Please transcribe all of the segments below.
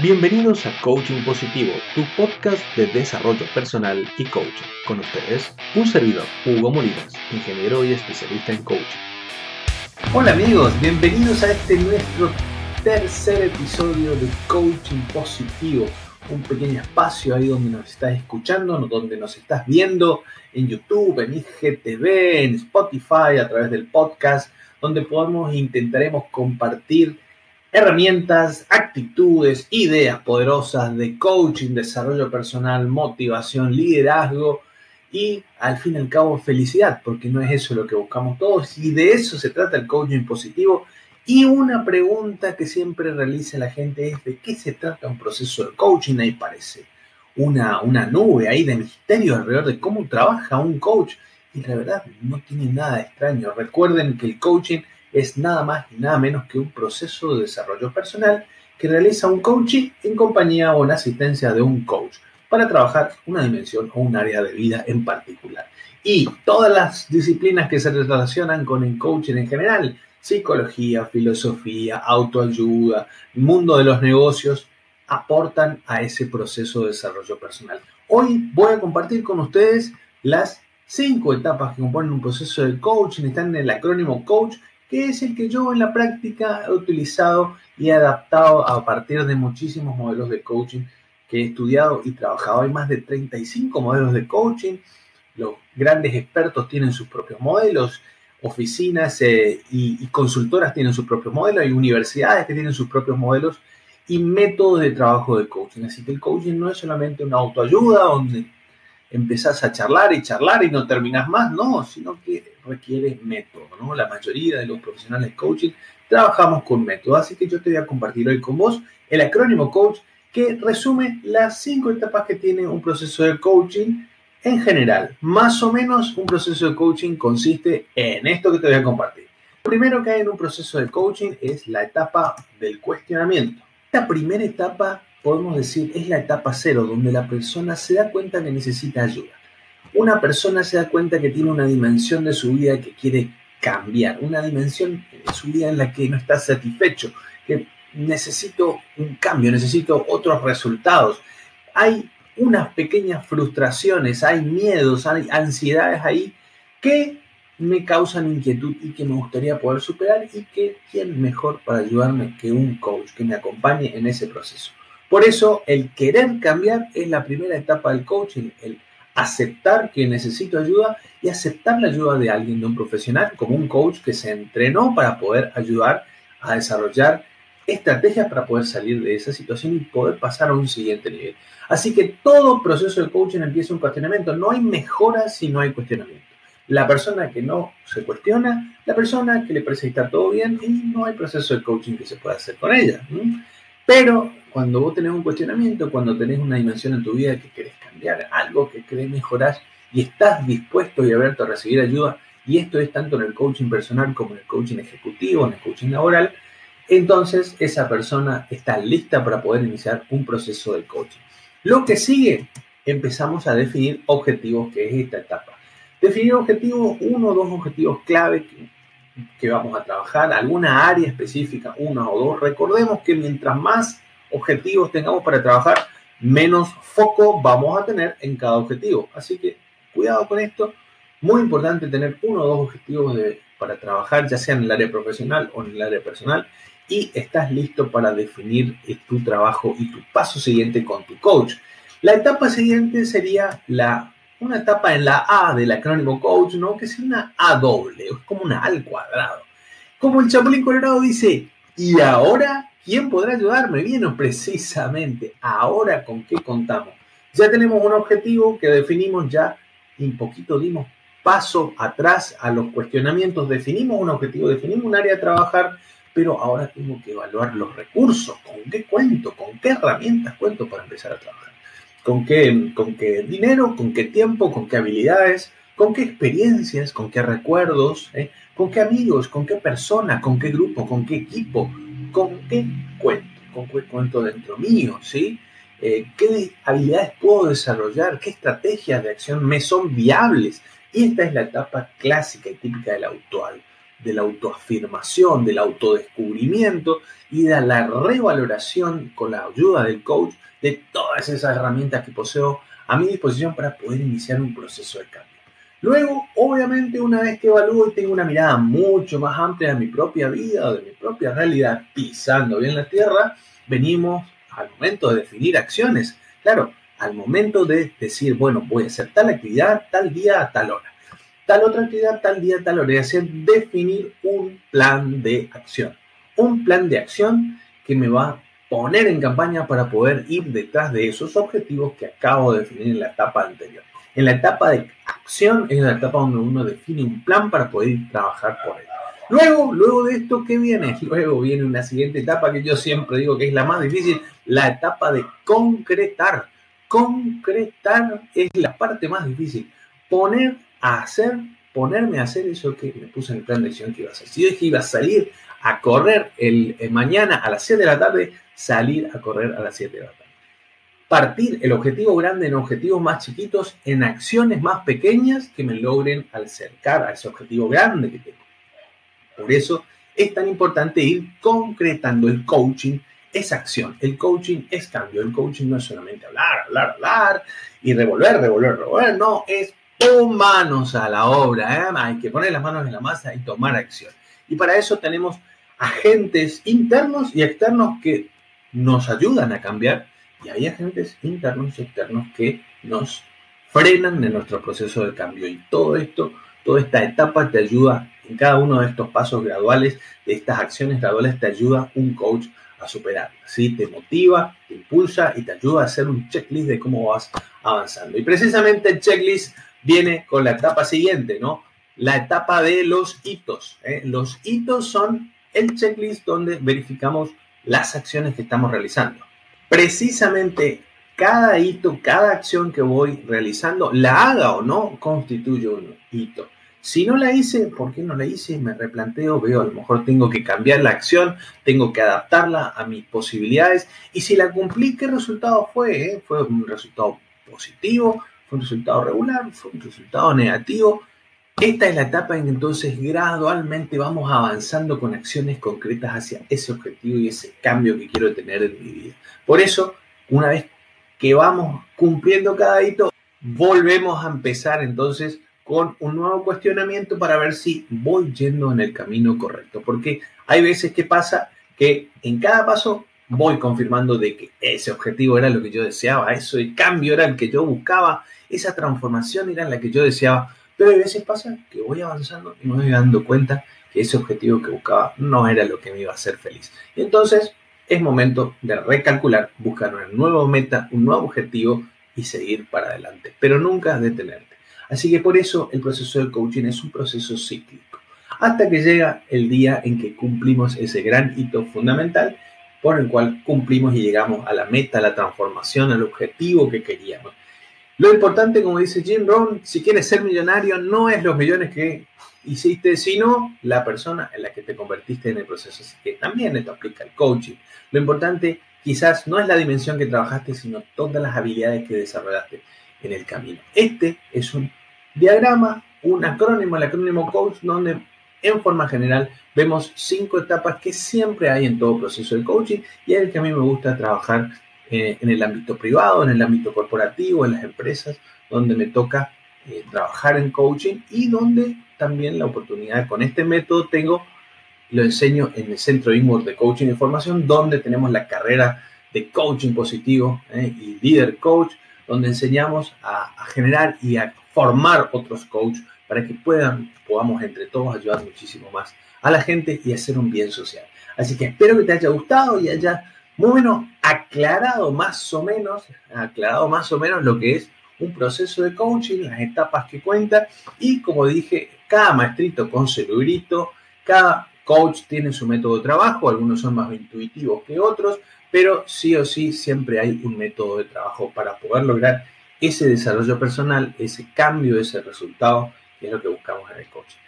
Bienvenidos a Coaching Positivo, tu podcast de desarrollo personal y coaching. Con ustedes, un servidor, Hugo Molinas, ingeniero y especialista en coaching. Hola amigos, bienvenidos a este nuestro tercer episodio de Coaching Positivo. Un pequeño espacio ahí donde nos estás escuchando, donde nos estás viendo en YouTube, en IGTV, en Spotify, a través del podcast, donde podemos e intentaremos compartir herramientas, actitudes, ideas poderosas de coaching, desarrollo personal, motivación, liderazgo y al fin y al cabo felicidad, porque no es eso lo que buscamos todos y de eso se trata el coaching positivo. Y una pregunta que siempre realiza la gente es de qué se trata un proceso de coaching. Ahí parece una, una nube ahí de misterio alrededor de cómo trabaja un coach. Y la verdad no tiene nada de extraño. Recuerden que el coaching es nada más y nada menos que un proceso de desarrollo personal que realiza un coaching en compañía o en asistencia de un coach para trabajar una dimensión o un área de vida en particular. Y todas las disciplinas que se relacionan con el coaching en general, psicología, filosofía, autoayuda, mundo de los negocios, aportan a ese proceso de desarrollo personal. Hoy voy a compartir con ustedes las cinco etapas que componen un proceso de coaching, están en el acrónimo COACH que es el que yo en la práctica he utilizado y he adaptado a partir de muchísimos modelos de coaching que he estudiado y trabajado. Hay más de 35 modelos de coaching. Los grandes expertos tienen sus propios modelos, oficinas eh, y, consultoras tienen sus propios modelos, hay universidades que tienen sus propios modelos y métodos de trabajo de coaching. Así que el coaching no es solamente una autoayuda donde empezás a charlar y charlar y no terminás más, no, sino que requiere método, ¿no? La mayoría de los profesionales de coaching trabajamos con método, así que yo te voy a compartir hoy con vos el acrónimo coach que resume las cinco etapas que tiene un proceso de coaching en general. Más o menos un proceso de coaching consiste en esto que te voy a compartir. Lo primero que hay en un proceso de coaching es la etapa del cuestionamiento. Esta primera etapa podemos decir, es la etapa cero, donde la persona se da cuenta que necesita ayuda. Una persona se da cuenta que tiene una dimensión de su vida que quiere cambiar, una dimensión de su vida en la que no está satisfecho, que necesito un cambio, necesito otros resultados. Hay unas pequeñas frustraciones, hay miedos, hay ansiedades ahí que me causan inquietud y que me gustaría poder superar y que quién mejor para ayudarme que un coach que me acompañe en ese proceso. Por eso, el querer cambiar es la primera etapa del coaching, el aceptar que necesito ayuda y aceptar la ayuda de alguien, de un profesional, como un coach que se entrenó para poder ayudar a desarrollar estrategias para poder salir de esa situación y poder pasar a un siguiente nivel. Así que todo proceso de coaching empieza un cuestionamiento. No hay mejora si no hay cuestionamiento. La persona que no se cuestiona, la persona que le parece que está todo bien y no hay proceso de coaching que se pueda hacer con ella. Pero cuando vos tenés un cuestionamiento, cuando tenés una dimensión en tu vida que querés cambiar, algo que querés mejorar y estás dispuesto y abierto a recibir ayuda, y esto es tanto en el coaching personal como en el coaching ejecutivo, en el coaching laboral, entonces esa persona está lista para poder iniciar un proceso de coaching. Lo que sigue, empezamos a definir objetivos, que es esta etapa. Definir objetivos, uno o dos objetivos clave que, que vamos a trabajar, alguna área específica, una o dos. Recordemos que mientras más objetivos tengamos para trabajar, menos foco vamos a tener en cada objetivo. Así que cuidado con esto. Muy importante tener uno o dos objetivos para trabajar, ya sea en el área profesional o en el área personal, y estás listo para definir tu trabajo y tu paso siguiente con tu coach. La etapa siguiente sería la, una etapa en la A del acrónimo coach, ¿no? que es una A doble, es como una A al cuadrado. Como el Chapulín Colorado dice, y ahora ¿Quién podrá ayudarme? Bien, precisamente ahora con qué contamos. Ya tenemos un objetivo que definimos ya y un poquito dimos paso atrás a los cuestionamientos, definimos un objetivo, definimos un área a trabajar, pero ahora tengo que evaluar los recursos, con qué cuento, con qué herramientas cuento para empezar a trabajar, con qué, dinero, con qué tiempo, con qué habilidades, con qué experiencias, con qué recuerdos, ¿eh? con qué amigos, con qué persona, con qué grupo, con qué equipo, con qué cuento, con qué cuento dentro mío, ¿sí? Eh, ¿Qué habilidades puedo desarrollar? ¿Qué estrategias de acción me son viables? Y esta es la etapa clásica y típica del, auto, de la autoafirmación, del autodescubrimiento y de la revaloración con la ayuda del coach de todas esas herramientas que poseo a mi disposición para poder iniciar un proceso de cambio. Luego, obviamente, una vez que evalúo y tengo una mirada mucho más amplia de mi propia vida de mi propia realidad, pisando bien la tierra, venimos al momento de definir acciones. Claro, al momento de decir, bueno, voy a hacer tal actividad tal día a tal hora, tal otra actividad tal día tal hora, es decir, definir un plan de acción. Un plan de acción que me va a poner en campaña para poder ir detrás de esos objetivos que acabo de definir en la etapa anterior. En la etapa de acción es la etapa donde uno define un plan para poder trabajar por él. Luego, luego de esto, ¿qué viene? Luego viene una siguiente etapa que yo siempre digo que es la más difícil, la etapa de concretar. Concretar es la parte más difícil. Poner a hacer, ponerme a hacer eso que me puse en el plan de acción que iba a hacer. Si yo dije iba a salir a correr el, el mañana a las 7 de la tarde, salir a correr a las 7 de la tarde partir el objetivo grande en objetivos más chiquitos, en acciones más pequeñas que me logren acercar a ese objetivo grande que tengo. Por eso es tan importante ir concretando el coaching, es acción, el coaching es cambio, el coaching no es solamente hablar, hablar, hablar y revolver, revolver, revolver, no, es pon manos a la obra, ¿eh? hay que poner las manos en la masa y tomar acción. Y para eso tenemos agentes internos y externos que nos ayudan a cambiar y hay agentes internos y externos que nos frenan en nuestro proceso de cambio. Y todo esto, toda esta etapa te ayuda, en cada uno de estos pasos graduales, de estas acciones graduales, te ayuda un coach a superar. ¿sí? Te motiva, te impulsa y te ayuda a hacer un checklist de cómo vas avanzando. Y precisamente el checklist viene con la etapa siguiente, ¿no? La etapa de los hitos. ¿eh? Los hitos son el checklist donde verificamos las acciones que estamos realizando precisamente cada hito, cada acción que voy realizando, la haga o no, constituye un hito. Si no la hice, ¿por qué no la hice? Me replanteo, veo, a lo mejor tengo que cambiar la acción, tengo que adaptarla a mis posibilidades. Y si la cumplí, ¿qué resultado fue? Eh? ¿Fue un resultado positivo? ¿Fue un resultado regular? ¿Fue un resultado negativo? Esta es la etapa en que entonces gradualmente vamos avanzando con acciones concretas hacia ese objetivo y ese cambio que quiero tener en mi vida. Por eso, una vez que vamos cumpliendo cada hito, volvemos a empezar entonces con un nuevo cuestionamiento para ver si voy yendo en el camino correcto. Porque hay veces que pasa que en cada paso voy confirmando de que ese objetivo era lo que yo deseaba, eso el cambio era el que yo buscaba, esa transformación era la que yo deseaba pero a veces pasa que voy avanzando y me voy dando cuenta que ese objetivo que buscaba no era lo que me iba a hacer feliz. Y entonces es momento de recalcular, buscar una nueva meta, un nuevo objetivo y seguir para adelante, pero nunca detenerte. Así que por eso el proceso del coaching es un proceso cíclico, hasta que llega el día en que cumplimos ese gran hito fundamental por el cual cumplimos y llegamos a la meta, a la transformación, al objetivo que queríamos. Lo importante, como dice Jim Rohn, si quieres ser millonario, no es los millones que hiciste, sino la persona en la que te convertiste en el proceso. Así que también esto aplica al coaching. Lo importante quizás no es la dimensión que trabajaste, sino todas las habilidades que desarrollaste en el camino. Este es un diagrama, un acrónimo, el acrónimo coach, donde en forma general vemos cinco etapas que siempre hay en todo proceso de coaching y es el que a mí me gusta trabajar eh, en el ámbito privado, en el ámbito corporativo, en las empresas, donde me toca eh, trabajar en coaching y donde también la oportunidad con este método tengo, lo enseño en el Centro Inward de Coaching y Formación, donde tenemos la carrera de coaching positivo eh, y líder coach, donde enseñamos a, a, generar y a formar otros coaches para que puedan, podamos entre todos ayudar muchísimo más a la gente y hacer un bien social. Así que espero que te haya gustado y haya muy bueno, aclarado más o menos, aclarado más o menos lo que es un proceso de coaching, las etapas que cuenta y como dije, cada maestrito con su cada coach tiene su método de trabajo, algunos son más intuitivos que otros, pero sí o sí siempre hay un método de trabajo para poder lograr ese desarrollo personal, ese cambio, ese resultado, que es lo que buscamos en el coaching.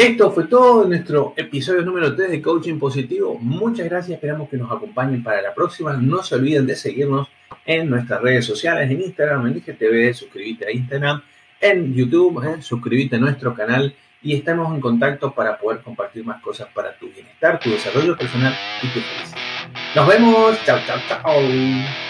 Esto fue todo nuestro episodio número 3 de Coaching Positivo. Muchas gracias, esperamos que nos acompañen para la próxima. No se olviden de seguirnos en nuestras redes sociales, en Instagram, en IGTV, suscríbete a Instagram, en YouTube, eh, suscríbete a nuestro canal y estamos en contacto para poder compartir más cosas para tu bienestar, tu desarrollo personal y tu felicidad. Nos vemos. Chao, chao, chao.